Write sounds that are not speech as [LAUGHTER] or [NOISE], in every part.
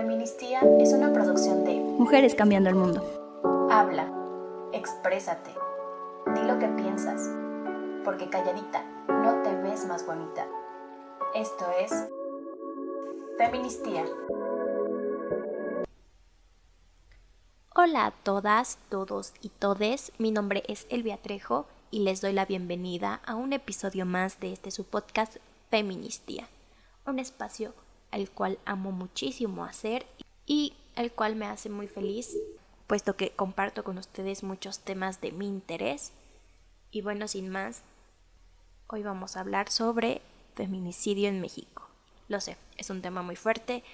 Feministía es una producción de Mujeres Cambiando el Mundo. Habla, exprésate, di lo que piensas, porque calladita no te ves más bonita. Esto es Feministía. Hola a todas, todos y todes. Mi nombre es Elvia Trejo y les doy la bienvenida a un episodio más de este su podcast Feministía, un espacio al cual amo muchísimo hacer y el cual me hace muy feliz, puesto que comparto con ustedes muchos temas de mi interés. Y bueno, sin más, hoy vamos a hablar sobre feminicidio en México. Lo sé, es un tema muy fuerte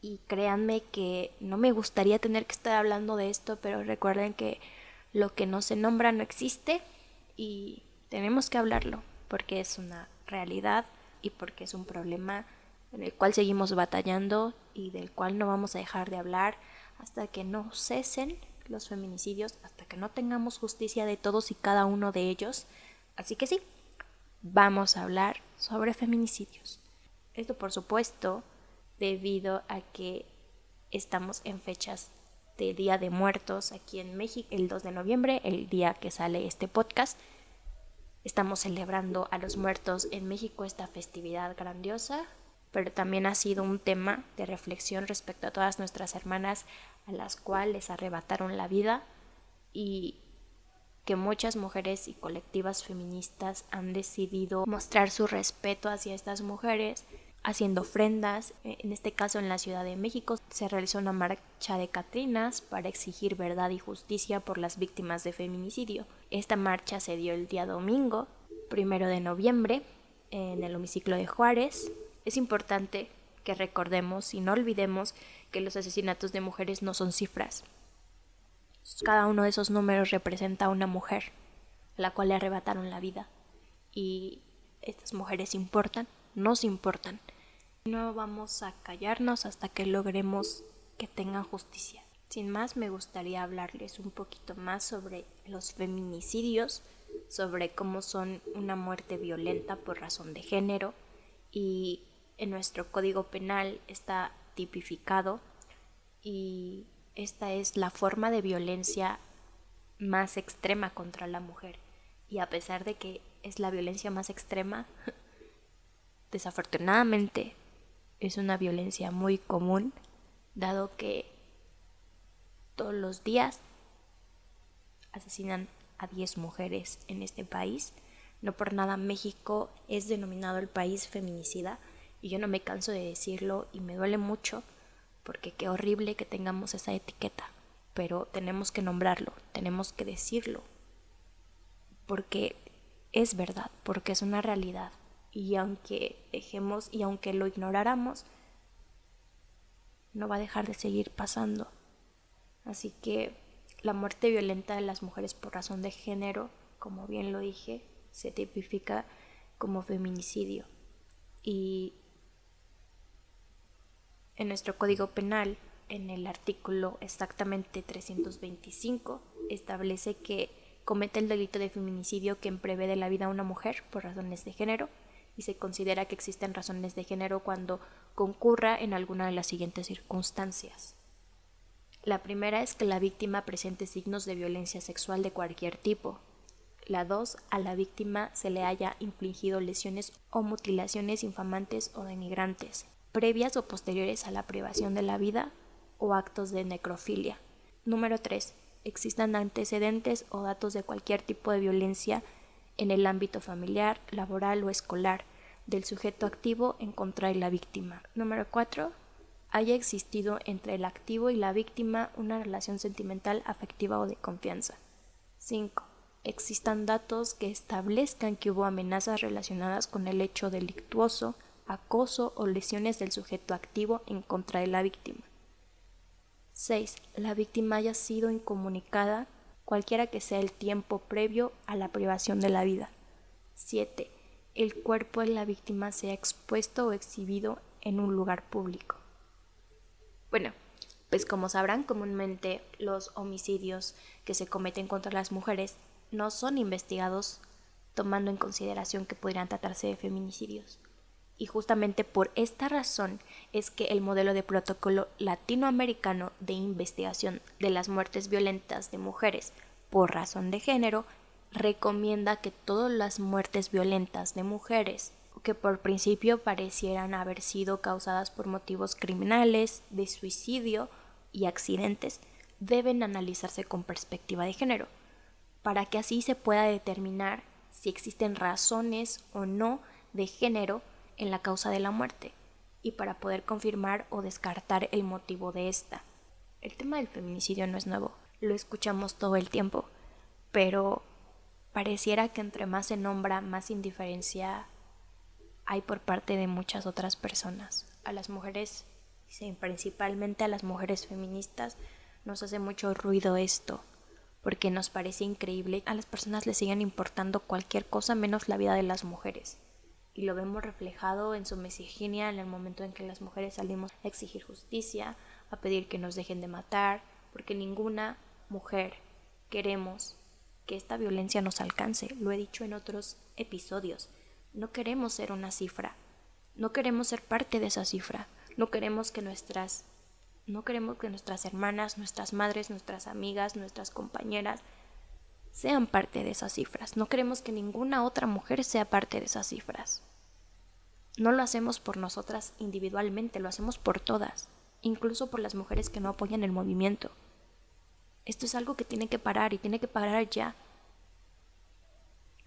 y créanme que no me gustaría tener que estar hablando de esto, pero recuerden que lo que no se nombra no existe y tenemos que hablarlo porque es una realidad y porque es un problema en el cual seguimos batallando y del cual no vamos a dejar de hablar hasta que no cesen los feminicidios, hasta que no tengamos justicia de todos y cada uno de ellos. Así que sí, vamos a hablar sobre feminicidios. Esto por supuesto debido a que estamos en fechas de Día de Muertos aquí en México, el 2 de noviembre, el día que sale este podcast. Estamos celebrando a los muertos en México esta festividad grandiosa pero también ha sido un tema de reflexión respecto a todas nuestras hermanas a las cuales arrebataron la vida y que muchas mujeres y colectivas feministas han decidido mostrar su respeto hacia estas mujeres haciendo ofrendas. En este caso en la Ciudad de México se realizó una marcha de Catrinas para exigir verdad y justicia por las víctimas de feminicidio. Esta marcha se dio el día domingo, primero de noviembre, en el homiciclo de Juárez, es importante que recordemos y no olvidemos que los asesinatos de mujeres no son cifras. Cada uno de esos números representa a una mujer a la cual le arrebataron la vida. Y estas mujeres importan, nos importan. No vamos a callarnos hasta que logremos que tengan justicia. Sin más, me gustaría hablarles un poquito más sobre los feminicidios, sobre cómo son una muerte violenta por razón de género y en nuestro código penal está tipificado y esta es la forma de violencia más extrema contra la mujer. Y a pesar de que es la violencia más extrema, [LAUGHS] desafortunadamente es una violencia muy común, dado que todos los días asesinan a 10 mujeres en este país. No por nada México es denominado el país feminicida y yo no me canso de decirlo y me duele mucho porque qué horrible que tengamos esa etiqueta. Pero tenemos que nombrarlo, tenemos que decirlo. Porque es verdad, porque es una realidad. Y aunque dejemos y aunque lo ignoráramos, no va a dejar de seguir pasando. Así que la muerte violenta de las mujeres por razón de género, como bien lo dije, se tipifica como feminicidio. Y en nuestro Código Penal, en el artículo exactamente 325, establece que comete el delito de feminicidio quien prevé de la vida a una mujer por razones de género y se considera que existen razones de género cuando concurra en alguna de las siguientes circunstancias. La primera es que la víctima presente signos de violencia sexual de cualquier tipo. La dos, a la víctima se le haya infligido lesiones o mutilaciones infamantes o denigrantes previas o posteriores a la privación de la vida o actos de necrofilia. Número 3. Existan antecedentes o datos de cualquier tipo de violencia en el ámbito familiar, laboral o escolar del sujeto activo en contra de la víctima. Número 4. Haya existido entre el activo y la víctima una relación sentimental, afectiva o de confianza. 5. Existan datos que establezcan que hubo amenazas relacionadas con el hecho delictuoso, acoso o lesiones del sujeto activo en contra de la víctima. 6. La víctima haya sido incomunicada cualquiera que sea el tiempo previo a la privación de la vida. 7. El cuerpo de la víctima sea expuesto o exhibido en un lugar público. Bueno, pues como sabrán, comúnmente los homicidios que se cometen contra las mujeres no son investigados tomando en consideración que podrían tratarse de feminicidios Y justamente por esta razón es que el modelo de protocolo latinoamericano de investigación de las muertes violentas de mujeres por razón de género recomienda que todas las muertes violentas de mujeres que por principio parecieran haber sido causadas por motivos criminales, de suicidio y accidentes, deben analizarse con perspectiva de género, para que así se pueda determinar si existen razones o no de género en la causa de la muerte y para poder confirmar o descartar el motivo de esta. El tema del feminicidio no es nuevo, lo escuchamos todo el tiempo, pero pareciera que entre más se nombra, más indiferencia hay por parte de muchas otras personas. A las mujeres, principalmente a las mujeres feministas, nos hace mucho ruido esto, porque nos parece increíble a las personas les siguen importando cualquier cosa menos la vida de las mujeres. Y lo vemos reflejado en su misoginia en el momento en que las mujeres salimos a exigir justicia, a pedir que nos dejen de matar, porque ninguna mujer queremos que esta violencia nos alcance. Lo he dicho en otros episodios. No queremos ser una cifra. No queremos ser parte de esa cifra. No queremos que nuestras no queremos que nuestras hermanas, nuestras madres, nuestras amigas, nuestras compañeras sean parte de esas cifras. No queremos que ninguna otra mujer sea parte de esas cifras. No lo hacemos por nosotras individualmente, lo hacemos por todas, incluso por las mujeres que no apoyan el movimiento. Esto es algo que tiene que parar y tiene que parar ya.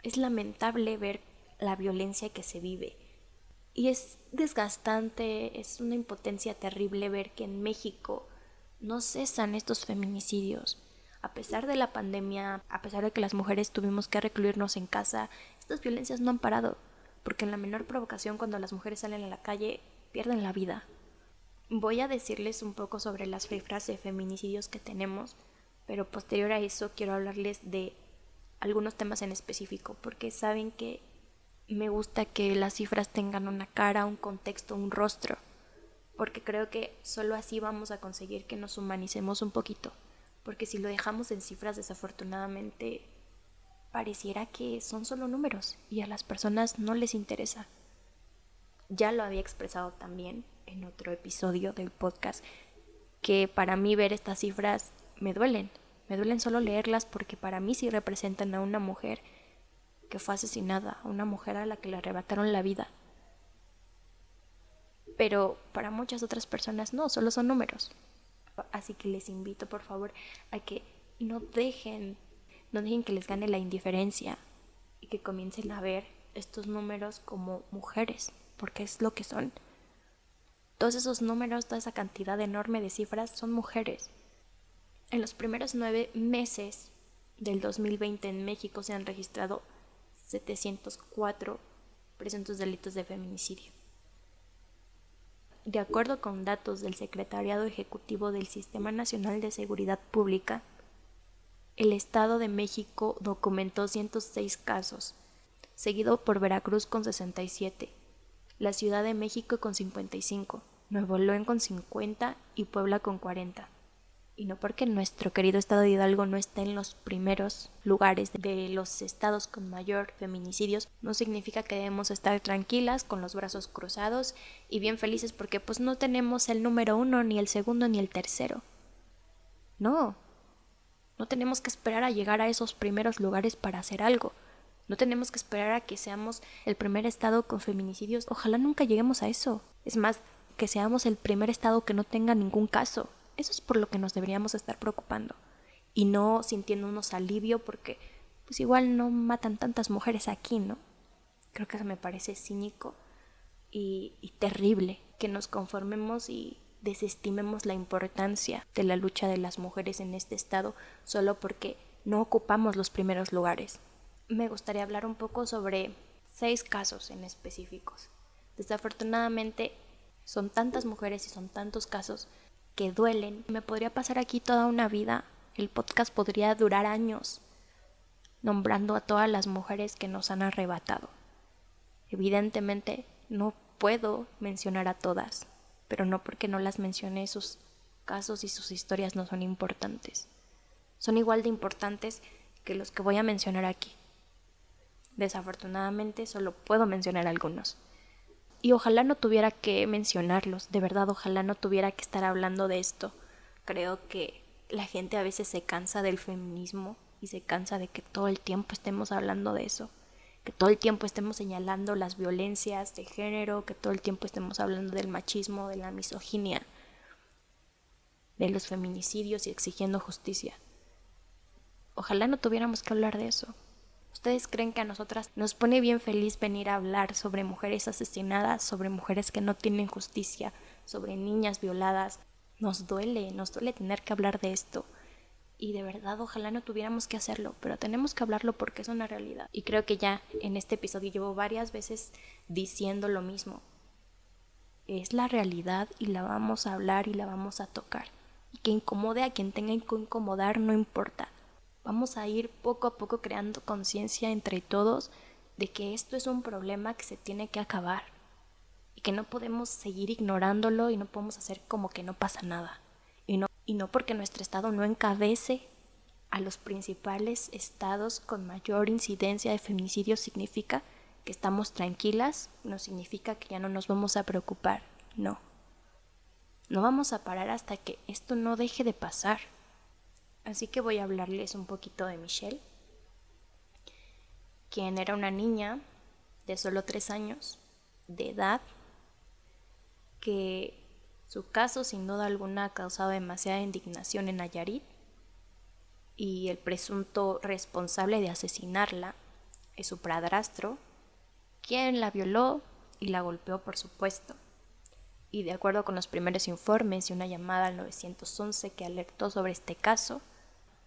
Es lamentable ver la violencia que se vive. Y es desgastante, es una impotencia terrible ver que en México no cesan estos feminicidios. A pesar de la pandemia, a pesar de que las mujeres tuvimos que recluirnos en casa, estas violencias no han parado, porque en la menor provocación cuando las mujeres salen a la calle pierden la vida. Voy a decirles un poco sobre las cifras de feminicidios que tenemos, pero posterior a eso quiero hablarles de algunos temas en específico, porque saben que me gusta que las cifras tengan una cara, un contexto, un rostro, porque creo que solo así vamos a conseguir que nos humanicemos un poquito, porque si lo dejamos en cifras desafortunadamente pareciera que son solo números y a las personas no les interesa. Ya lo había expresado también en otro episodio del podcast, que para mí ver estas cifras me duelen, me duelen solo leerlas porque para mí sí representan a una mujer que fue asesinada, una mujer a la que le arrebataron la vida. Pero para muchas otras personas no, solo son números. Así que les invito por favor a que no dejen, no dejen que les gane la indiferencia y que comiencen a ver estos números como mujeres, porque es lo que son. Todos esos números, toda esa cantidad enorme de cifras son mujeres. En los primeros nueve meses del 2020 en México se han registrado 704 presuntos delitos de feminicidio. De acuerdo con datos del Secretariado Ejecutivo del Sistema Nacional de Seguridad Pública, el Estado de México documentó 106 casos, seguido por Veracruz con 67, la Ciudad de México con 55, Nuevo León con 50 y Puebla con 40 y no porque nuestro querido estado de Hidalgo no esté en los primeros lugares de los estados con mayor feminicidios, no significa que debemos estar tranquilas con los brazos cruzados y bien felices porque pues no tenemos el número uno, ni el segundo, ni el tercero. No, no tenemos que esperar a llegar a esos primeros lugares para hacer algo. No tenemos que esperar a que seamos el primer estado con feminicidios. Ojalá nunca lleguemos a eso. Es más, que seamos el primer estado que no tenga ningún caso. Eso es por lo que nos deberíamos estar preocupando y no sintiéndonos alivio porque pues igual no matan tantas mujeres aquí, ¿no? Creo que eso me parece cínico y, y terrible que nos conformemos y desestimemos la importancia de la lucha de las mujeres en este estado solo porque no ocupamos los primeros lugares. Me gustaría hablar un poco sobre seis casos en específicos. Desafortunadamente son tantas mujeres y son tantos casos que duelen. Me podría pasar aquí toda una vida. El podcast podría durar años nombrando a todas las mujeres que nos han arrebatado. Evidentemente no puedo mencionar a todas, pero no porque no las mencione sus casos y sus historias no son importantes. Son igual de importantes que los que voy a mencionar aquí. Desafortunadamente solo puedo mencionar algunos. Y ojalá no tuviera que mencionarlos, de verdad, ojalá no tuviera que estar hablando de esto. Creo que la gente a veces se cansa del feminismo y se cansa de que todo el tiempo estemos hablando de eso, que todo el tiempo estemos señalando las violencias de género, que todo el tiempo estemos hablando del machismo, de la misoginia, de los feminicidios y exigiendo justicia. Ojalá no tuviéramos que hablar de eso. ¿Ustedes creen que a nosotras nos pone bien feliz venir a hablar sobre mujeres asesinadas, sobre mujeres que no tienen justicia, sobre niñas violadas? Nos duele, nos duele tener que hablar de esto. Y de verdad, ojalá no tuviéramos que hacerlo, pero tenemos que hablarlo porque es una realidad. Y creo que ya en este episodio llevo varias veces diciendo lo mismo. Es la realidad y la vamos a hablar y la vamos a tocar. Y que incomode a quien tenga que incomodar no importa. Vamos a ir poco a poco creando conciencia entre todos de que esto es un problema que se tiene que acabar y que no podemos seguir ignorándolo y no podemos hacer como que no pasa nada. Y no, porque nuestro estado no encabece a los principales estados con mayor incidencia de feminicidio significa que estamos tranquilas, no significa que ya no nos vamos a preocupar, no. No vamos a parar hasta que esto no deje de pasar. Así que voy a hablarles un poquito de Michelle, quien era una niña de solo tres años de edad, que su caso sin duda alguna ha causado demasiada indignación en Nayarit y el presunto responsable de asesinarla es su padrastro, quien la violó y la golpeó por supuesto. Y de acuerdo con los primeros informes y una llamada al 911 que alertó sobre este caso,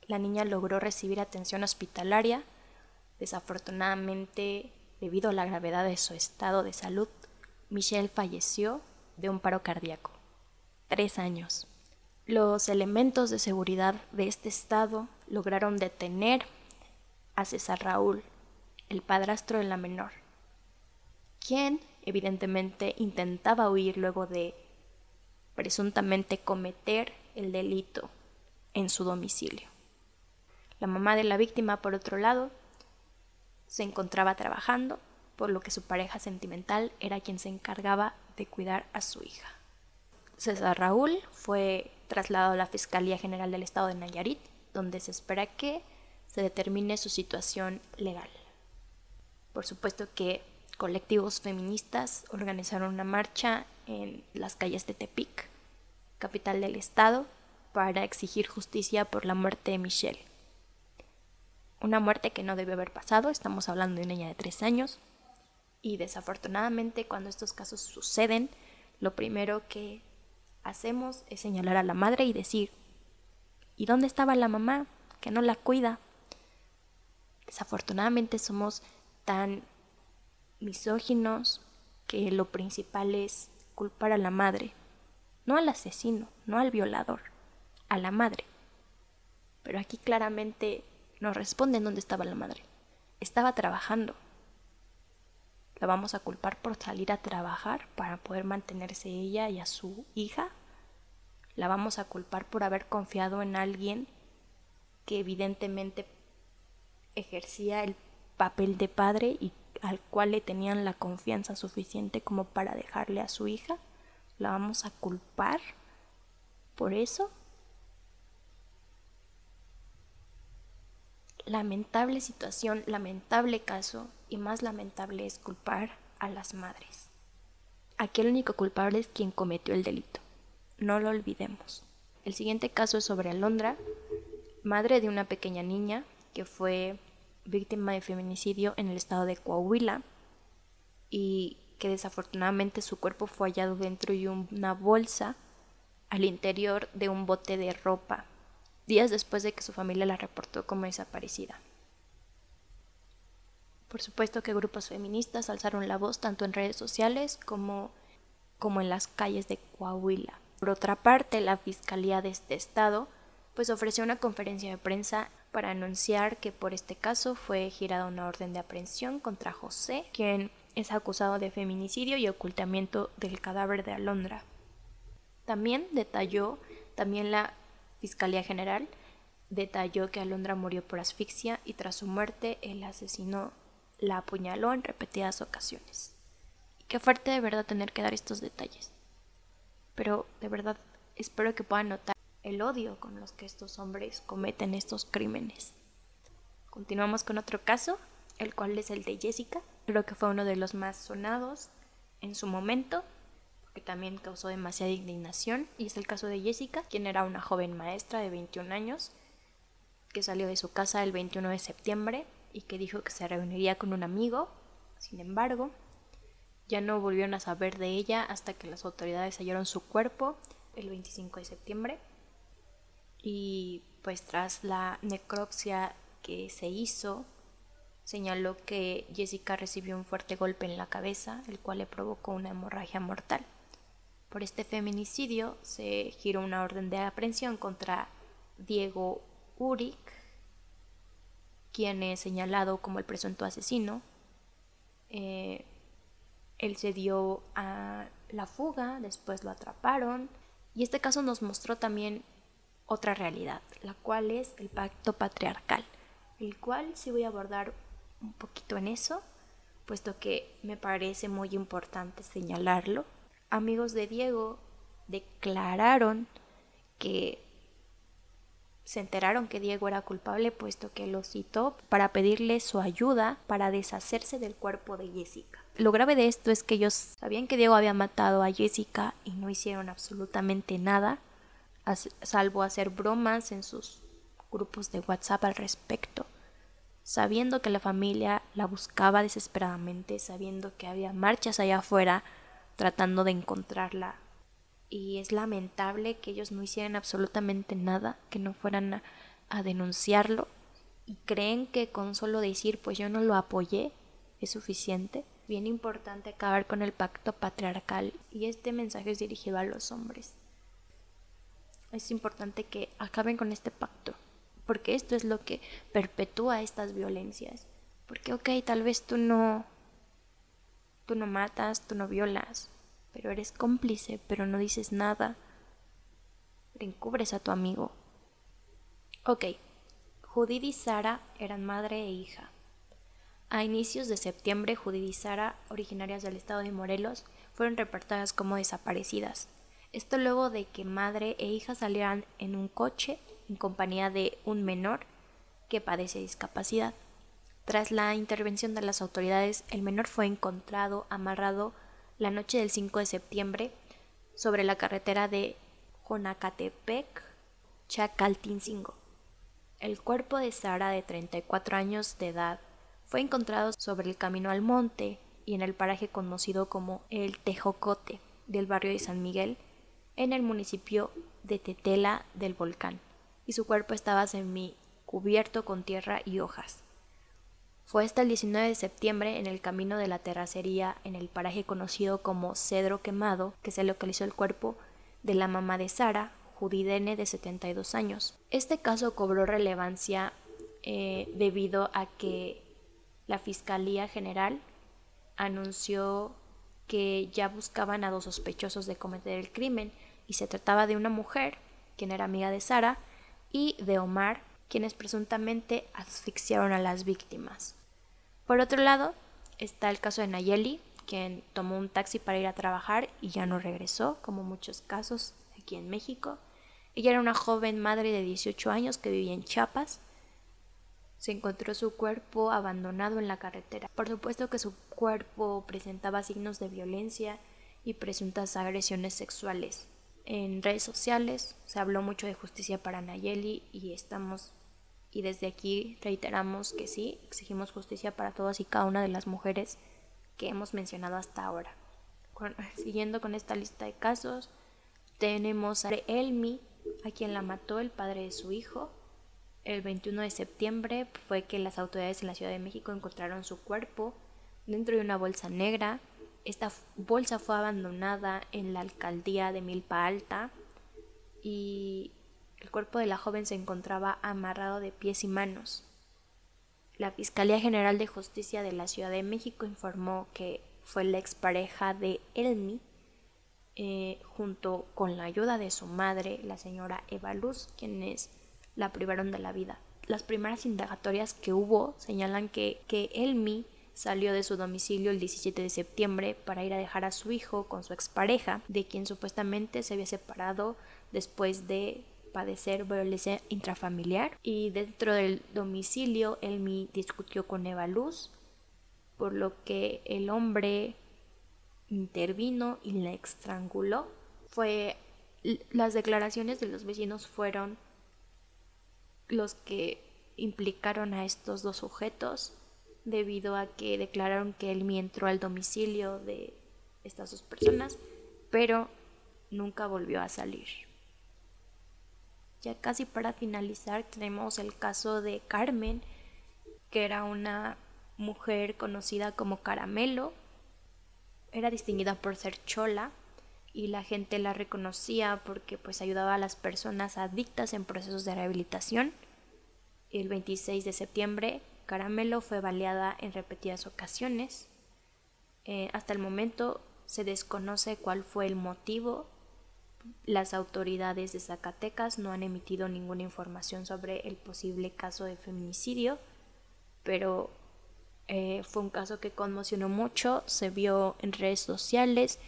la niña logró recibir atención hospitalaria. Desafortunadamente, debido a la gravedad de su estado de salud, Michelle falleció de un paro cardíaco. Tres años. Los elementos de seguridad de este estado lograron detener a César Raúl, el padrastro de la menor, quien evidentemente intentaba huir luego de presuntamente cometer el delito en su domicilio. La mamá de la víctima, por otro lado, se encontraba trabajando, por lo que su pareja sentimental era quien se encargaba de cuidar a su hija. César Raúl fue trasladado a la Fiscalía General del Estado de Nayarit, donde se espera que se determine su situación legal. Por supuesto que colectivos feministas organizaron una marcha en las calles de Tepic, capital del estado, para exigir justicia por la muerte de Michelle. Una muerte que no debe haber pasado, estamos hablando de una niña de tres años. Y desafortunadamente cuando estos casos suceden, lo primero que hacemos es señalar a la madre y decir, ¿y dónde estaba la mamá que no la cuida? Desafortunadamente somos tan misóginos que lo principal es culpar a la madre, no al asesino, no al violador, a la madre. Pero aquí claramente nos responden dónde estaba la madre. Estaba trabajando. ¿La vamos a culpar por salir a trabajar para poder mantenerse ella y a su hija? ¿La vamos a culpar por haber confiado en alguien que evidentemente ejercía el papel de padre y al cual le tenían la confianza suficiente como para dejarle a su hija? ¿La vamos a culpar por eso? Lamentable situación, lamentable caso y más lamentable es culpar a las madres. Aquí el único culpable es quien cometió el delito. No lo olvidemos. El siguiente caso es sobre Alondra, madre de una pequeña niña que fue víctima de feminicidio en el estado de Coahuila y que desafortunadamente su cuerpo fue hallado dentro de una bolsa al interior de un bote de ropa días después de que su familia la reportó como desaparecida. Por supuesto que grupos feministas alzaron la voz tanto en redes sociales como, como en las calles de Coahuila. Por otra parte, la Fiscalía de este estado pues ofreció una conferencia de prensa para anunciar que por este caso fue girada una orden de aprehensión contra José, quien es acusado de feminicidio y ocultamiento del cadáver de Alondra. También detalló también la Fiscalía General detalló que Alondra murió por asfixia y tras su muerte el asesino la apuñaló en repetidas ocasiones. Qué fuerte de verdad tener que dar estos detalles. Pero de verdad espero que puedan notar el odio con los que estos hombres cometen estos crímenes. Continuamos con otro caso, el cual es el de Jessica. Creo que fue uno de los más sonados en su momento, porque también causó demasiada indignación. Y es el caso de Jessica, quien era una joven maestra de 21 años, que salió de su casa el 21 de septiembre y que dijo que se reuniría con un amigo. Sin embargo, ya no volvieron a saber de ella hasta que las autoridades hallaron su cuerpo el 25 de septiembre y pues tras la necropsia que se hizo, señaló que Jessica recibió un fuerte golpe en la cabeza, el cual le provocó una hemorragia mortal. Por este feminicidio se giró una orden de aprehensión contra Diego Uric, quien es señalado como el presunto asesino. Eh, él se dio a la fuga, después lo atraparon, y este caso nos mostró también otra realidad, la cual es el pacto patriarcal, el cual sí voy a abordar un poquito en eso, puesto que me parece muy importante señalarlo. Amigos de Diego declararon que se enteraron que Diego era culpable puesto que lo citó para pedirle su ayuda para deshacerse del cuerpo de Jessica. Lo grave de esto es que ellos sabían que Diego había matado a Jessica y no hicieron absolutamente nada salvo hacer bromas en sus grupos de WhatsApp al respecto, sabiendo que la familia la buscaba desesperadamente, sabiendo que había marchas allá afuera tratando de encontrarla. Y es lamentable que ellos no hicieran absolutamente nada, que no fueran a, a denunciarlo y creen que con solo decir pues yo no lo apoyé es suficiente. Bien importante acabar con el pacto patriarcal y este mensaje es dirigido a los hombres es importante que acaben con este pacto, porque esto es lo que perpetúa estas violencias. Porque, ok, tal vez tú no, tú no matas, tú no violas, pero eres cómplice, pero no dices nada, encubres a tu amigo. Ok, Judith y Sara eran madre e hija. A inicios de septiembre, Sara, originarias del estado de Morelos, fueron reportadas como desaparecidas. Esto luego de que madre e hija salieran en un coche en compañía de un menor que padece discapacidad. Tras la intervención de las autoridades, el menor fue encontrado amarrado la noche del 5 de septiembre sobre la carretera de Jonacatepec, Chacaltincingo. El cuerpo de Sara, de 34 años de edad, fue encontrado sobre el camino al monte y en el paraje conocido como el Tejocote del barrio de San Miguel, en el municipio de Tetela del volcán, y su cuerpo estaba semi cubierto con tierra y hojas. Fue hasta el 19 de septiembre en el camino de la terracería en el paraje conocido como Cedro Quemado que se localizó el cuerpo de la mamá de Sara, Judidene de 72 años. Este caso cobró relevancia eh, debido a que la Fiscalía General anunció que ya buscaban a dos sospechosos de cometer el crimen y se trataba de una mujer, quien era amiga de Sara, y de Omar, quienes presuntamente asfixiaron a las víctimas. Por otro lado, está el caso de Nayeli, quien tomó un taxi para ir a trabajar y ya no regresó, como muchos casos aquí en México. Ella era una joven madre de 18 años que vivía en Chiapas. Se encontró su cuerpo abandonado en la carretera. Por supuesto que su cuerpo presentaba signos de violencia y presuntas agresiones sexuales en redes sociales se habló mucho de justicia para Nayeli y estamos y desde aquí reiteramos que sí, exigimos justicia para todas y cada una de las mujeres que hemos mencionado hasta ahora. siguiendo con esta lista de casos, tenemos a Elmi, a quien la mató el padre de su hijo. El 21 de septiembre fue que las autoridades en la Ciudad de México encontraron su cuerpo dentro de una bolsa negra esta bolsa fue abandonada en la alcaldía de Milpa Alta y el cuerpo de la joven se encontraba amarrado de pies y manos. La Fiscalía General de Justicia de la Ciudad de México informó que fue la expareja de Elmi, eh, junto con la ayuda de su madre, la señora Eva Luz, quienes la privaron de la vida. Las primeras indagatorias que hubo señalan que, que Elmi salió de su domicilio el 17 de septiembre para ir a dejar a su hijo con su expareja, de quien supuestamente se había separado después de padecer violencia intrafamiliar. Y dentro del domicilio, Elmi discutió con Eva Luz, por lo que el hombre intervino y la estranguló. Fue las declaraciones de los vecinos fueron los que implicaron a estos dos sujetos debido a que declararon que él entró al domicilio de estas dos personas, pero nunca volvió a salir. Ya casi para finalizar tenemos el caso de Carmen, que era una mujer conocida como Caramelo. Era distinguida por ser chola y la gente la reconocía porque pues ayudaba a las personas adictas en procesos de rehabilitación. El 26 de septiembre Caramelo fue baleada en repetidas ocasiones. Eh, hasta el momento se desconoce cuál fue el motivo. Las autoridades de Zacatecas no han emitido ninguna información sobre el posible caso de feminicidio, pero eh, fue un caso que conmocionó mucho. Se vio en redes sociales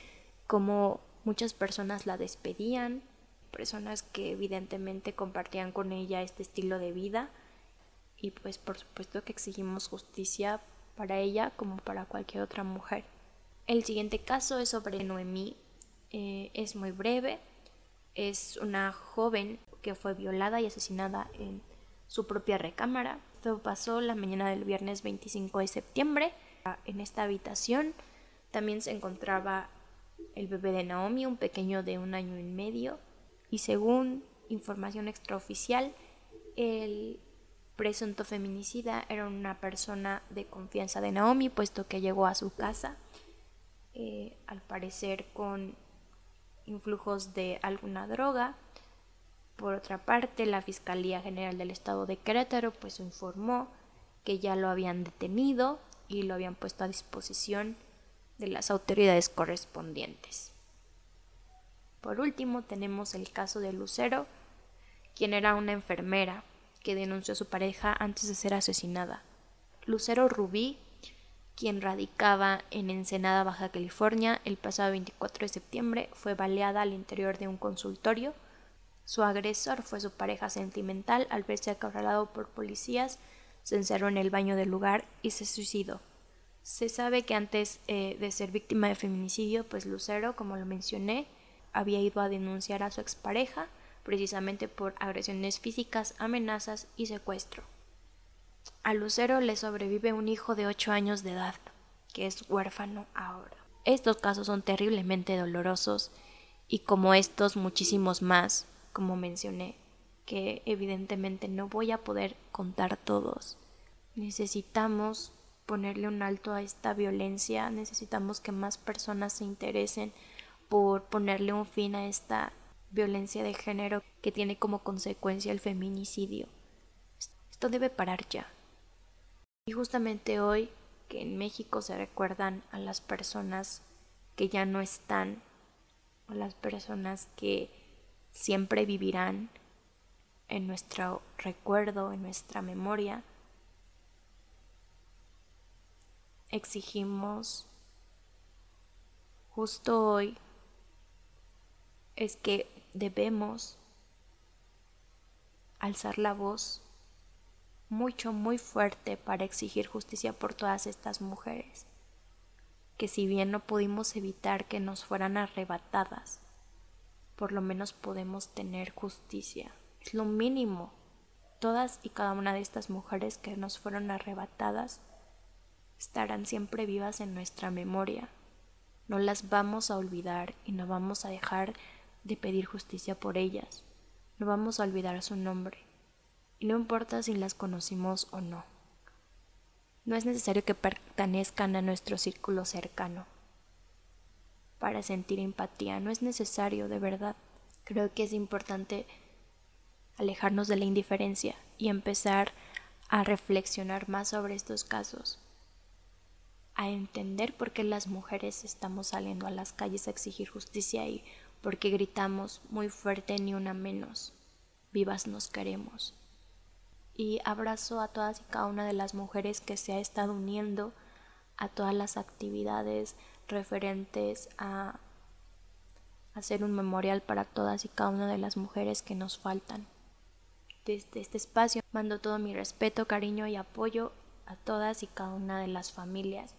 como muchas personas la despedían, personas que evidentemente compartían con ella este estilo de vida y pues por supuesto que exigimos justicia para ella como para cualquier otra mujer. El siguiente caso es sobre Noemí. Eh, es muy breve. Es una joven que fue violada y asesinada en su propia recámara. Esto pasó la mañana del viernes 25 de septiembre. En esta habitación también se encontraba el bebé de Naomi, un pequeño de un año y medio. Y según información extraoficial, el presunto feminicida era una persona de confianza de Naomi, puesto que llegó a su casa, eh, al parecer con influjos de alguna droga. Por otra parte, la Fiscalía General del Estado de Querétaro pues informó que ya lo habían detenido y lo habían puesto a disposición de las autoridades correspondientes. Por último, tenemos el caso de Lucero, quien era una enfermera que denunció a su pareja antes de ser asesinada. Lucero Rubí, quien radicaba en Ensenada, Baja California, el pasado 24 de septiembre fue baleada al interior de un consultorio. Su agresor fue su pareja sentimental. Al verse acorralado por policías, se encerró en el baño del lugar y se suicidó. Se sabe que antes eh, de ser víctima de feminicidio, pues Lucero, como lo mencioné, había ido a denunciar a su expareja precisamente por agresiones físicas, amenazas y secuestro. A Lucero le sobrevive un hijo de 8 años de edad, que es huérfano ahora. Estos casos son terriblemente dolorosos y como estos muchísimos más, como mencioné, que evidentemente no voy a poder contar todos. Necesitamos ponerle un alto a esta violencia, necesitamos que más personas se interesen por ponerle un fin a esta violencia de género que tiene como consecuencia el feminicidio. Esto debe parar ya. Y justamente hoy que en México se recuerdan a las personas que ya no están, a las personas que siempre vivirán en nuestro recuerdo, en nuestra memoria, exigimos justo hoy es que debemos alzar la voz mucho, muy fuerte para exigir justicia por todas estas mujeres, que si bien no pudimos evitar que nos fueran arrebatadas, por lo menos podemos tener justicia. Es lo mínimo. Todas y cada una de estas mujeres que nos fueron arrebatadas estarán siempre vivas en nuestra memoria. No las vamos a olvidar y no vamos a dejar de pedir justicia por ellas. No vamos a olvidar su nombre. Y no importa si las conocimos o no. No es necesario que pertenezcan a nuestro círculo cercano. Para sentir empatía no es necesario, de verdad. Creo que es importante alejarnos de la indiferencia y empezar a reflexionar más sobre estos casos, a entender por qué las mujeres estamos saliendo a las calles a exigir justicia y porque gritamos muy fuerte ni una menos. Vivas nos queremos. Y abrazo a todas y cada una de las mujeres que se ha estado uniendo a todas las actividades referentes a hacer un memorial para todas y cada una de las mujeres que nos faltan. Desde este espacio mando todo mi respeto, cariño y apoyo a todas y cada una de las familias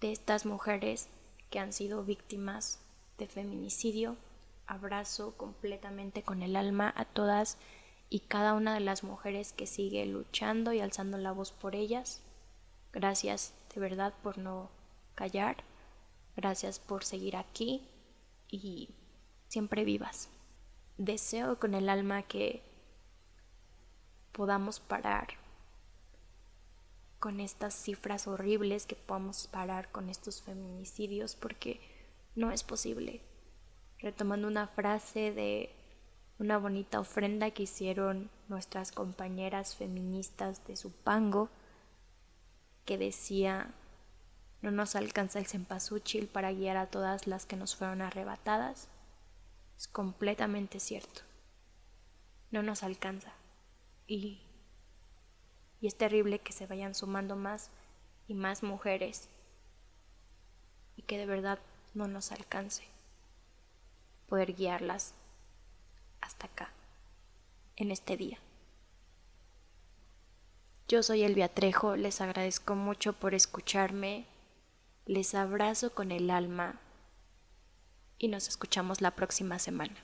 de estas mujeres que han sido víctimas de feminicidio. Abrazo completamente con el alma a todas y cada una de las mujeres que sigue luchando y alzando la voz por ellas. Gracias de verdad por no callar. Gracias por seguir aquí y siempre vivas. Deseo con el alma que podamos parar con estas cifras horribles, que podamos parar con estos feminicidios, porque no es posible. Retomando una frase de una bonita ofrenda que hicieron nuestras compañeras feministas de Supango, que decía, no nos alcanza el cempasúchil para guiar a todas las que nos fueron arrebatadas. Es completamente cierto. No nos alcanza. Y, y es terrible que se vayan sumando más y más mujeres y que de verdad no nos alcance poder guiarlas hasta acá, en este día. Yo soy Elvia Trejo, les agradezco mucho por escucharme, les abrazo con el alma y nos escuchamos la próxima semana.